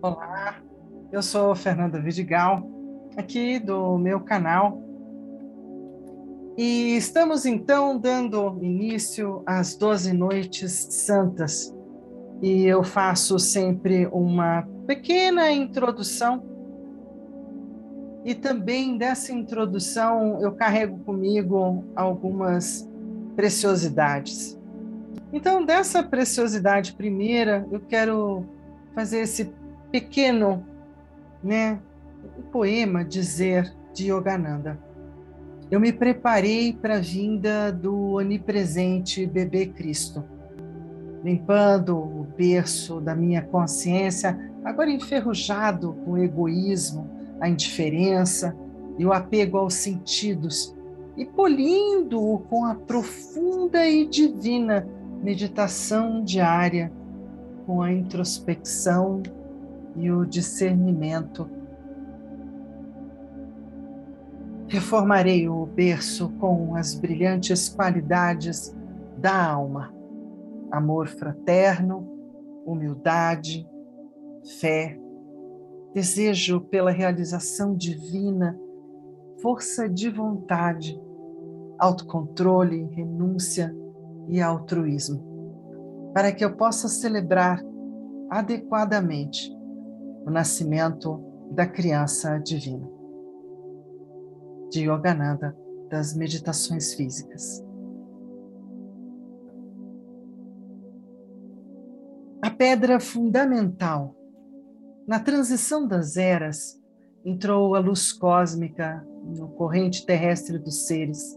Olá, eu sou Fernanda Vidigal, aqui do meu canal. E estamos então dando início às 12 noites santas. E eu faço sempre uma pequena introdução. E também dessa introdução eu carrego comigo algumas preciosidades. Então, dessa preciosidade primeira, eu quero fazer esse pequeno né, poema dizer de Yogananda. Eu me preparei para a vinda do onipresente bebê Cristo, limpando o berço da minha consciência, agora enferrujado com egoísmo, a indiferença e o apego aos sentidos, e polindo-o com a profunda e divina meditação diária, com a introspecção e o discernimento. Reformarei o berço com as brilhantes qualidades da alma: amor fraterno, humildade, fé, desejo pela realização divina, força de vontade, autocontrole, renúncia e altruísmo, para que eu possa celebrar adequadamente o nascimento da criança divina. De Yogananda, das Meditações Físicas. A pedra fundamental na transição das eras entrou a luz cósmica no corrente terrestre dos seres.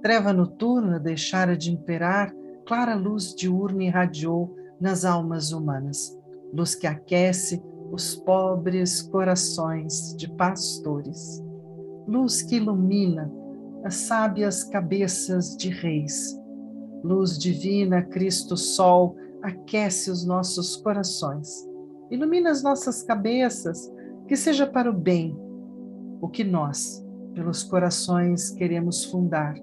Treva noturna deixara de imperar, clara luz diurna irradiou nas almas humanas, luz que aquece os pobres corações de pastores, luz que ilumina as sábias cabeças de reis, luz divina, Cristo Sol, aquece os nossos corações, ilumina as nossas cabeças, que seja para o bem, o que nós, pelos corações, queremos fundar,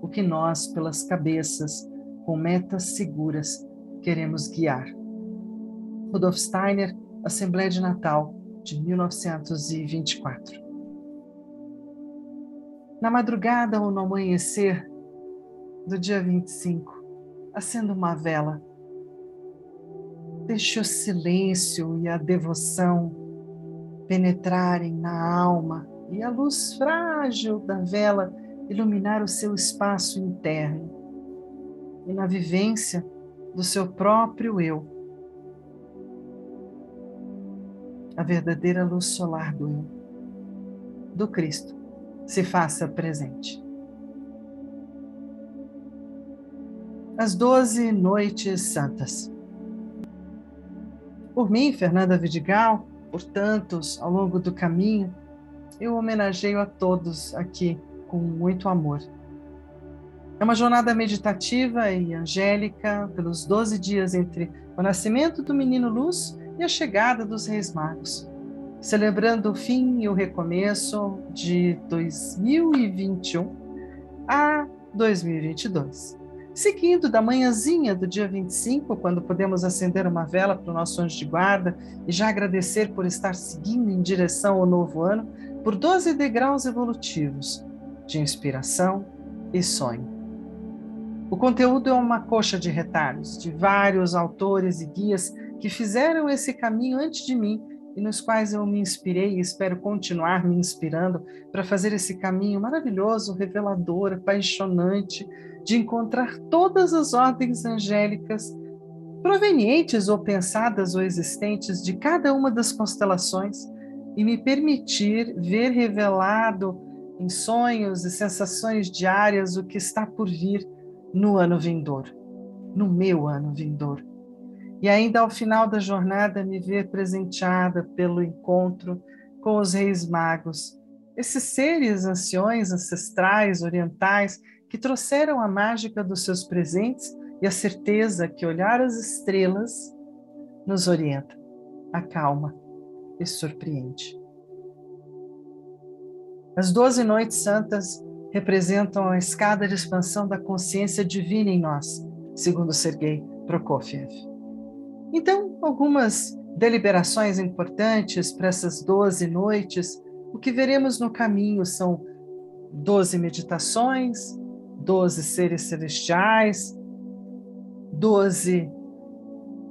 o que nós, pelas cabeças, com metas seguras, queremos guiar. Rudolf Steiner Assembleia de Natal de 1924. Na madrugada ou no amanhecer do dia 25, acenda uma vela. Deixe o silêncio e a devoção penetrarem na alma e a luz frágil da vela iluminar o seu espaço interno e na vivência do seu próprio eu a verdadeira luz solar do eu, do Cristo, se faça presente. As doze noites santas. Por mim, Fernanda Vidigal, por tantos ao longo do caminho, eu homenageio a todos aqui com muito amor. É uma jornada meditativa e angélica pelos doze dias entre o nascimento do menino Luz e a chegada dos Reis Magos, celebrando o fim e o recomeço de 2021 a 2022. Seguindo da manhãzinha do dia 25, quando podemos acender uma vela para o nosso anjo de guarda e já agradecer por estar seguindo em direção ao novo ano, por 12 degraus evolutivos de inspiração e sonho. O conteúdo é uma coxa de retalhos de vários autores e guias que fizeram esse caminho antes de mim e nos quais eu me inspirei e espero continuar me inspirando para fazer esse caminho maravilhoso, revelador, apaixonante de encontrar todas as ordens angélicas provenientes ou pensadas ou existentes de cada uma das constelações e me permitir ver revelado em sonhos e sensações diárias o que está por vir no ano vindouro, no meu ano vindouro e ainda ao final da jornada me ver presenteada pelo encontro com os reis magos, esses seres anciões ancestrais orientais que trouxeram a mágica dos seus presentes e a certeza que olhar as estrelas nos orienta, acalma e surpreende. As doze noites santas representam a escada de expansão da consciência divina em nós, segundo Sergei Prokofiev. Então, algumas deliberações importantes para essas 12 noites, o que veremos no caminho são 12 meditações, 12 seres celestiais, 12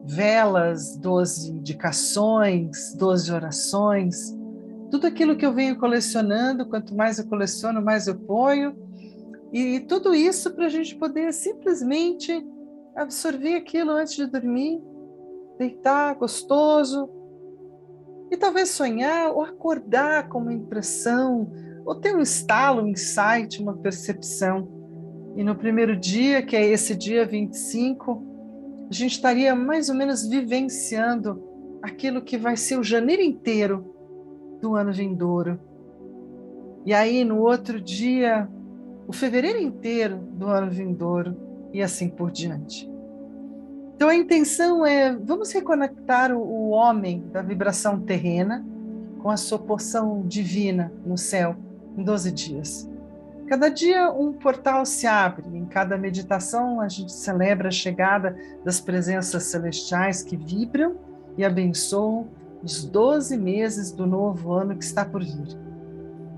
velas, 12 indicações, 12 orações, tudo aquilo que eu venho colecionando, quanto mais eu coleciono, mais eu ponho, e tudo isso para a gente poder simplesmente absorver aquilo antes de dormir, deitar gostoso, e talvez sonhar ou acordar com uma impressão, ou ter um estalo, um insight, uma percepção. E no primeiro dia, que é esse dia 25, a gente estaria mais ou menos vivenciando aquilo que vai ser o janeiro inteiro do ano vindouro. E aí, no outro dia, o fevereiro inteiro do ano vindouro, e assim por diante. Então, a intenção é: vamos reconectar o homem da vibração terrena com a sua porção divina no céu em 12 dias. Cada dia um portal se abre, em cada meditação a gente celebra a chegada das presenças celestiais que vibram e abençoam os 12 meses do novo ano que está por vir.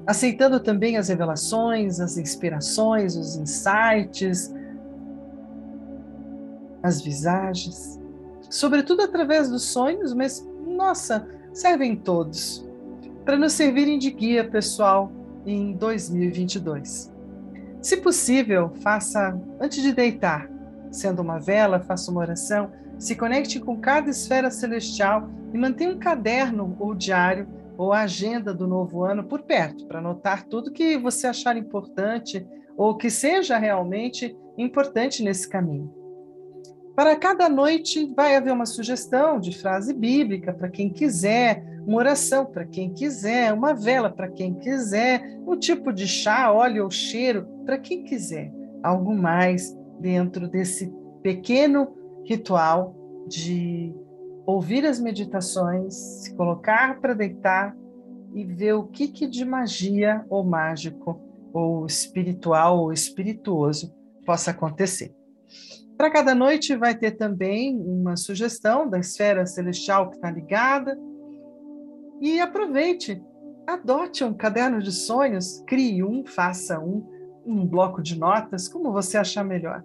Aceitando também as revelações, as inspirações, os insights, as visagens, sobretudo através dos sonhos, mas nossa, servem todos, para nos servirem de guia pessoal em 2022. Se possível, faça antes de deitar, sendo uma vela, faça uma oração, se conecte com cada esfera celestial e mantenha um caderno ou diário ou a agenda do novo ano por perto, para anotar tudo que você achar importante ou que seja realmente importante nesse caminho. Para cada noite vai haver uma sugestão de frase bíblica para quem quiser, uma oração para quem quiser, uma vela para quem quiser, um tipo de chá, óleo ou cheiro para quem quiser. Algo mais dentro desse pequeno ritual de ouvir as meditações, se colocar para deitar e ver o que, que de magia ou mágico ou espiritual ou espirituoso possa acontecer. Para cada noite vai ter também uma sugestão da esfera celestial que está ligada, e aproveite, adote um caderno de sonhos, crie um, faça um, um bloco de notas, como você achar melhor.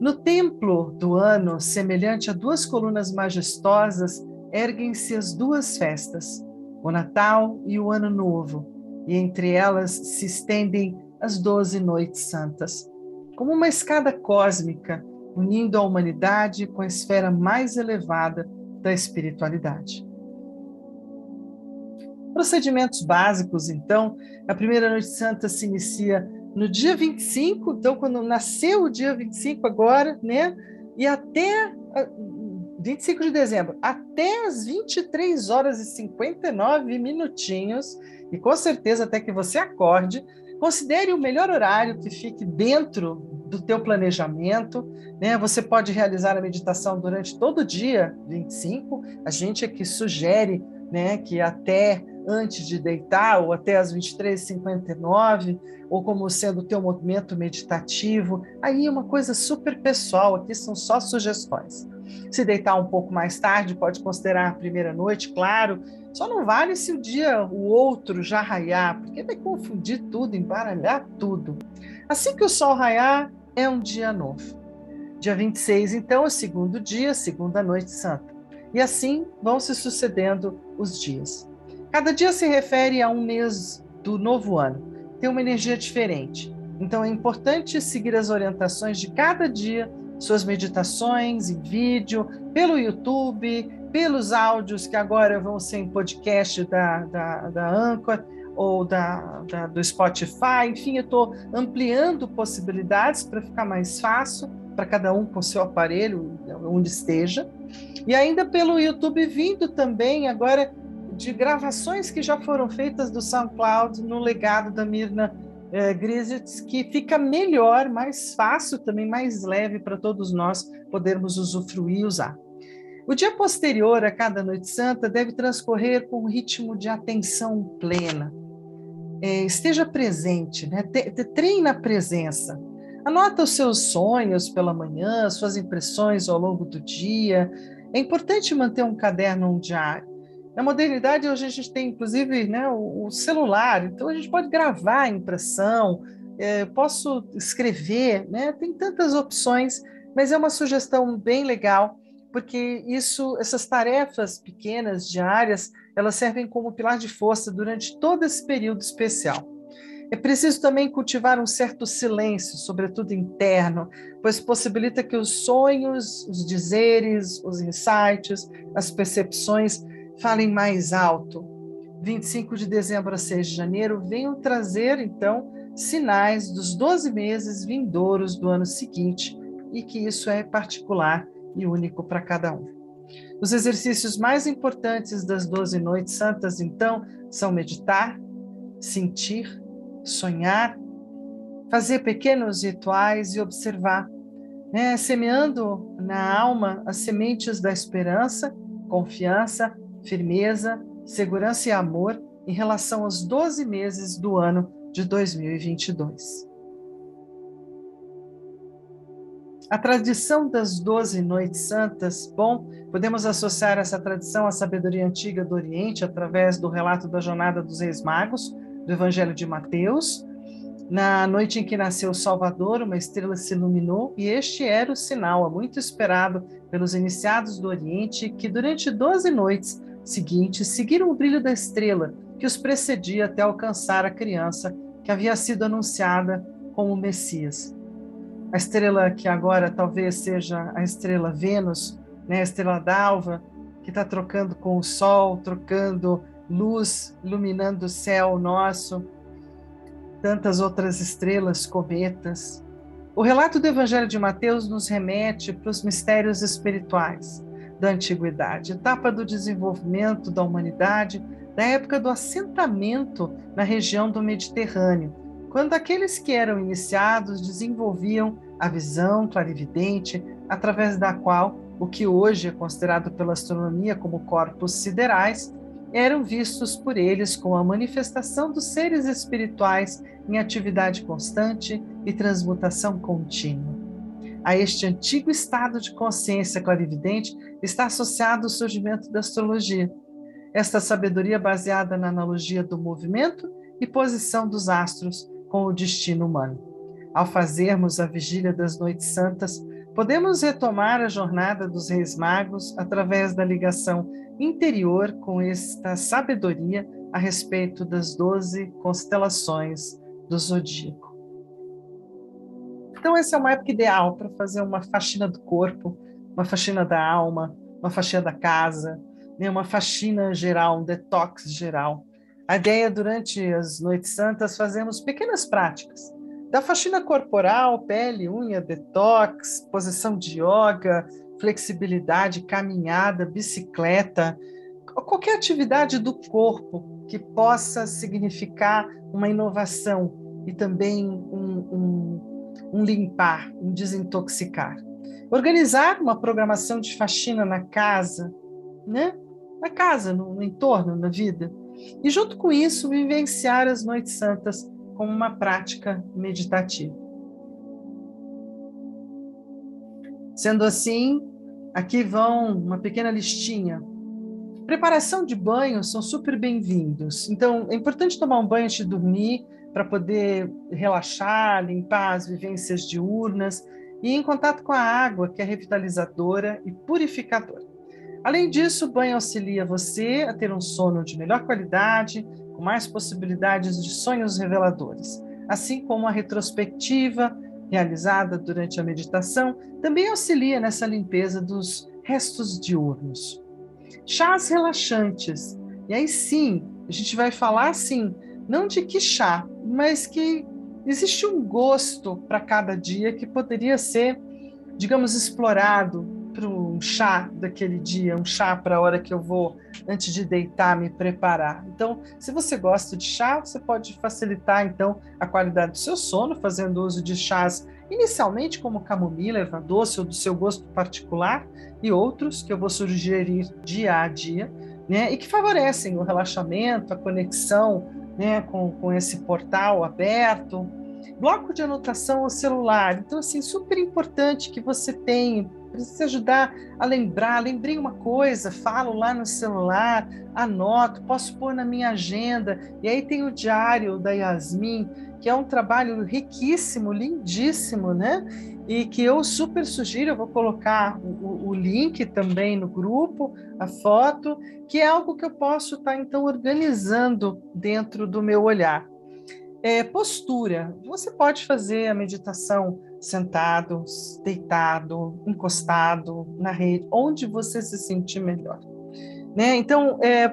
No templo do ano, semelhante a duas colunas majestosas, erguem-se as duas festas, o Natal e o Ano Novo, e entre elas se estendem as doze noites santas, como uma escada cósmica unindo a humanidade com a esfera mais elevada da espiritualidade. Procedimentos básicos, então, a primeira noite santa se inicia no dia 25, então quando nasceu o dia 25 agora, né? E até 25 de dezembro, até as 23 horas e 59 minutinhos, e com certeza até que você acorde, considere o melhor horário que fique dentro do teu planejamento, né? Você pode realizar a meditação durante todo o dia 25. A gente é que sugere, né, que até antes de deitar, ou até às 23h59, ou como sendo o teu movimento meditativo. Aí é uma coisa super pessoal, aqui são só sugestões. Se deitar um pouco mais tarde, pode considerar a primeira noite, claro. Só não vale se o dia o outro já raiar, porque vai confundir tudo, embaralhar tudo. Assim que o sol raiar, é um dia novo. Dia 26, então, é o segundo dia, segunda noite santa. E assim vão se sucedendo os dias. Cada dia se refere a um mês do novo ano, tem uma energia diferente. Então é importante seguir as orientações de cada dia, suas meditações em vídeo, pelo YouTube, pelos áudios que agora vão ser em podcast da, da, da Anchor ou da, da do Spotify. Enfim, eu estou ampliando possibilidades para ficar mais fácil para cada um com seu aparelho, onde esteja. E ainda pelo YouTube vindo também agora de gravações que já foram feitas do SoundCloud no legado da Mirna é, Grisitz, que fica melhor, mais fácil, também mais leve para todos nós podermos usufruir e usar. O dia posterior a cada noite santa deve transcorrer com um ritmo de atenção plena. É, esteja presente, né? treine a presença. Anota os seus sonhos pela manhã, suas impressões ao longo do dia. É importante manter um caderno um diário. Na modernidade, hoje a gente tem, inclusive, né, o, o celular, então a gente pode gravar a impressão, é, posso escrever, né? tem tantas opções, mas é uma sugestão bem legal, porque isso, essas tarefas pequenas, diárias, elas servem como pilar de força durante todo esse período especial. É preciso também cultivar um certo silêncio, sobretudo interno, pois possibilita que os sonhos, os dizeres, os insights, as percepções falem mais alto. 25 de dezembro a 6 de janeiro venham trazer, então, sinais dos 12 meses vindouros do ano seguinte e que isso é particular e único para cada um. Os exercícios mais importantes das 12 noites santas, então, são meditar, sentir, sonhar, fazer pequenos rituais e observar, né, semeando na alma as sementes da esperança, confiança, firmeza, segurança e amor em relação aos 12 meses do ano de 2022. A tradição das doze noites santas, bom, podemos associar essa tradição à sabedoria antiga do Oriente através do relato da jornada dos Reis Magos, do Evangelho de Mateus. Na noite em que nasceu o Salvador, uma estrela se iluminou e este era o sinal muito esperado pelos iniciados do Oriente que durante doze noites seguintes seguiram o brilho da estrela que os precedia até alcançar a criança que havia sido anunciada como Messias. A estrela que agora talvez seja a estrela Vênus, né, a estrela d'alva, que está trocando com o Sol, trocando luz iluminando o céu nosso, tantas outras estrelas, cometas. O relato do Evangelho de Mateus nos remete para os mistérios espirituais da antiguidade, etapa do desenvolvimento da humanidade, da época do assentamento na região do Mediterrâneo, quando aqueles que eram iniciados desenvolviam a visão clarividente, através da qual o que hoje é considerado pela astronomia como corpos siderais eram vistos por eles como a manifestação dos seres espirituais em atividade constante e transmutação contínua. A este antigo estado de consciência clarividente está associado o surgimento da astrologia. Esta sabedoria baseada na analogia do movimento e posição dos astros com o destino humano. Ao fazermos a vigília das noites santas, podemos retomar a jornada dos Reis Magos através da ligação interior com esta sabedoria a respeito das doze constelações do zodíaco. Então, essa é uma época ideal para fazer uma faxina do corpo, uma faxina da alma, uma faxina da casa, né, uma faxina geral, um detox geral. A ideia durante as noites santas, fazermos pequenas práticas da faxina corporal, pele, unha, detox, posição de yoga, flexibilidade, caminhada, bicicleta, qualquer atividade do corpo que possa significar uma inovação e também um, um, um limpar, um desintoxicar. Organizar uma programação de faxina na casa, né? Na casa, no, no entorno, na vida. E junto com isso, vivenciar as noites santas como uma prática meditativa. Sendo assim, aqui vão uma pequena listinha. Preparação de banho são super bem-vindos. Então, é importante tomar um banho antes de dormir para poder relaxar, limpar as vivências diurnas e em contato com a água, que é revitalizadora e purificadora. Além disso, o banho auxilia você a ter um sono de melhor qualidade, com mais possibilidades de sonhos reveladores, assim como a retrospectiva realizada durante a meditação também auxilia nessa limpeza dos restos diurnos. Chás relaxantes. E aí sim, a gente vai falar assim, não de que chá, mas que existe um gosto para cada dia que poderia ser, digamos, explorado um chá daquele dia, um chá para a hora que eu vou, antes de deitar, me preparar. Então, se você gosta de chá, você pode facilitar então a qualidade do seu sono, fazendo uso de chás inicialmente como camomila, erva doce ou do seu gosto particular, e outros que eu vou sugerir dia a dia, né, e que favorecem o relaxamento, a conexão né, com, com esse portal aberto. Bloco de anotação ao celular. Então, assim, super importante que você tenha precisa ajudar a lembrar. Lembrei uma coisa, falo lá no celular, anoto, posso pôr na minha agenda. E aí tem o diário da Yasmin, que é um trabalho riquíssimo, lindíssimo, né? E que eu super sugiro, eu vou colocar o, o link também no grupo, a foto, que é algo que eu posso estar então organizando dentro do meu olhar. É, postura. Você pode fazer a meditação sentado, deitado, encostado na rede, onde você se sentir melhor. Né? Então, é,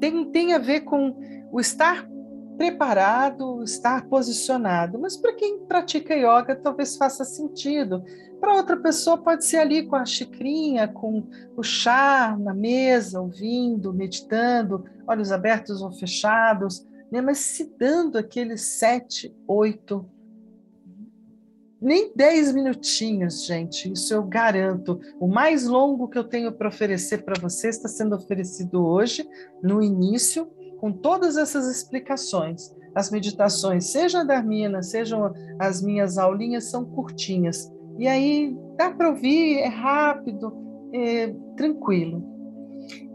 tem, tem a ver com o estar preparado, estar posicionado. Mas para quem pratica yoga, talvez faça sentido. Para outra pessoa, pode ser ali com a xicrinha, com o chá na mesa, ouvindo, meditando, olhos abertos ou fechados, né? mas se dando aqueles sete, oito nem 10 minutinhos, gente, isso eu garanto. O mais longo que eu tenho para oferecer para você está sendo oferecido hoje, no início, com todas essas explicações. As meditações, seja da Darmina, sejam as minhas aulinhas, são curtinhas. E aí dá para ouvir, é rápido, é tranquilo.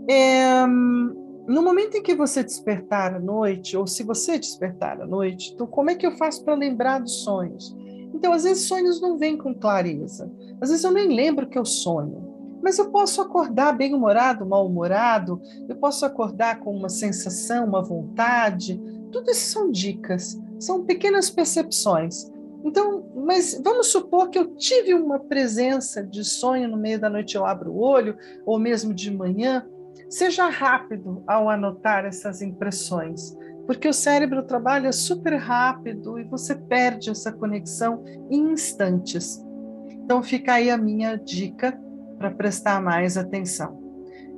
É, no momento em que você despertar à noite, ou se você despertar à noite, então como é que eu faço para lembrar dos sonhos? Então, às vezes, sonhos não vêm com clareza. Às vezes, eu nem lembro que eu sonho. Mas eu posso acordar bem-humorado, mal-humorado, eu posso acordar com uma sensação, uma vontade. Tudo isso são dicas, são pequenas percepções. Então, mas vamos supor que eu tive uma presença de sonho no meio da noite, eu abro o olho, ou mesmo de manhã. Seja rápido ao anotar essas impressões porque o cérebro trabalha super rápido e você perde essa conexão em instantes. Então fica aí a minha dica para prestar mais atenção.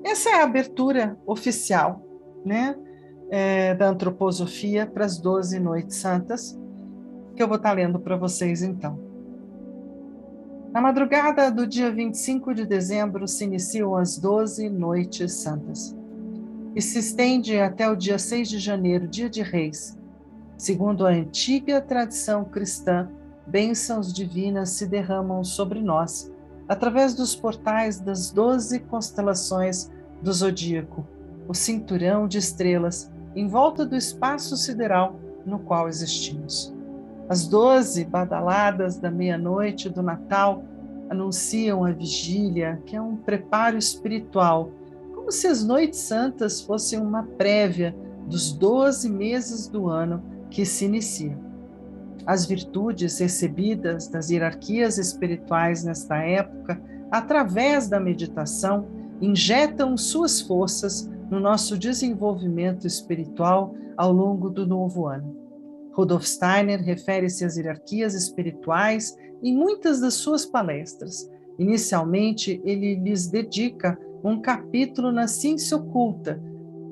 Essa é a abertura oficial, né, é, da antroposofia para as 12 noites santas, que eu vou estar tá lendo para vocês então. Na madrugada do dia 25 de dezembro se iniciam as 12 noites santas e se estende até o dia 6 de janeiro, dia de Reis. Segundo a antiga tradição cristã, bênçãos divinas se derramam sobre nós através dos portais das doze constelações do zodíaco, o cinturão de estrelas em volta do espaço sideral no qual existimos. As doze badaladas da meia-noite do Natal anunciam a vigília, que é um preparo espiritual como se as noites santas fossem uma prévia dos doze meses do ano que se inicia. As virtudes recebidas das hierarquias espirituais nesta época, através da meditação, injetam suas forças no nosso desenvolvimento espiritual ao longo do novo ano. Rudolf Steiner refere-se às hierarquias espirituais em muitas das suas palestras. Inicialmente, ele lhes dedica um capítulo na ciência oculta,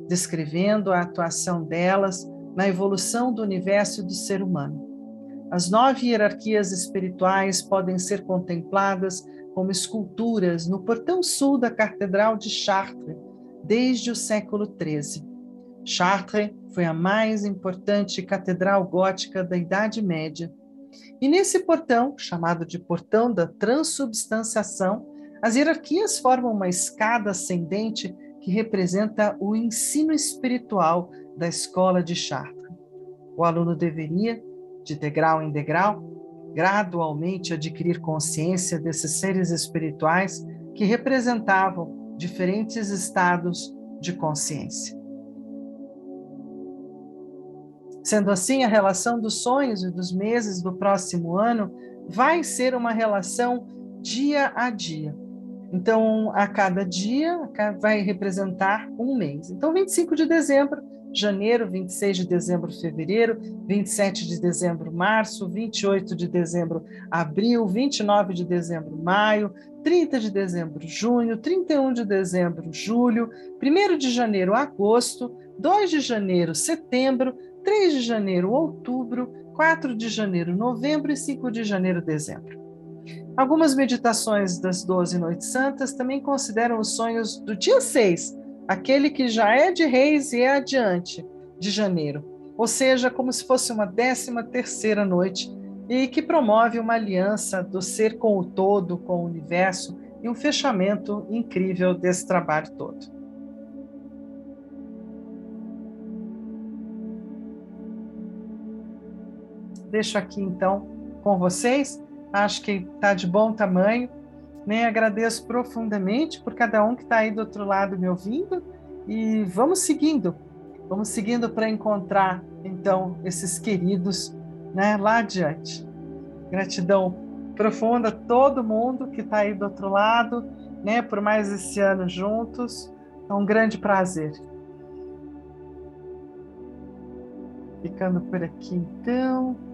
descrevendo a atuação delas na evolução do universo do ser humano. As nove hierarquias espirituais podem ser contempladas como esculturas no portão sul da Catedral de Chartres, desde o século XIII. Chartres foi a mais importante catedral gótica da Idade Média. E nesse portão, chamado de Portão da Transubstanciação, as hierarquias formam uma escada ascendente que representa o ensino espiritual da escola de Chartres. O aluno deveria, de degrau em degrau, gradualmente adquirir consciência desses seres espirituais que representavam diferentes estados de consciência. Sendo assim, a relação dos sonhos e dos meses do próximo ano vai ser uma relação dia a dia, então, a cada dia vai representar um mês. Então, 25 de dezembro, janeiro, 26 de dezembro, fevereiro, 27 de dezembro, março, 28 de dezembro, abril, 29 de dezembro, maio, 30 de dezembro, junho, 31 de dezembro, julho, 1 de janeiro, agosto, 2 de janeiro, setembro, 3 de janeiro, outubro, 4 de janeiro, novembro e 5 de janeiro, dezembro. Algumas meditações das Doze Noites Santas também consideram os sonhos do dia 6, aquele que já é de reis e é adiante, de janeiro. ou seja, como se fosse uma décima terceira noite, e que promove uma aliança do ser com o todo, com o universo, e um fechamento incrível desse trabalho todo. Deixo aqui então com vocês, acho que está de bom tamanho. Né? Agradeço profundamente por cada um que está aí do outro lado me ouvindo e vamos seguindo, vamos seguindo para encontrar então esses queridos né, lá adiante. Gratidão profunda a todo mundo que está aí do outro lado, né, por mais esse ano juntos. É um grande prazer. Ficando por aqui então.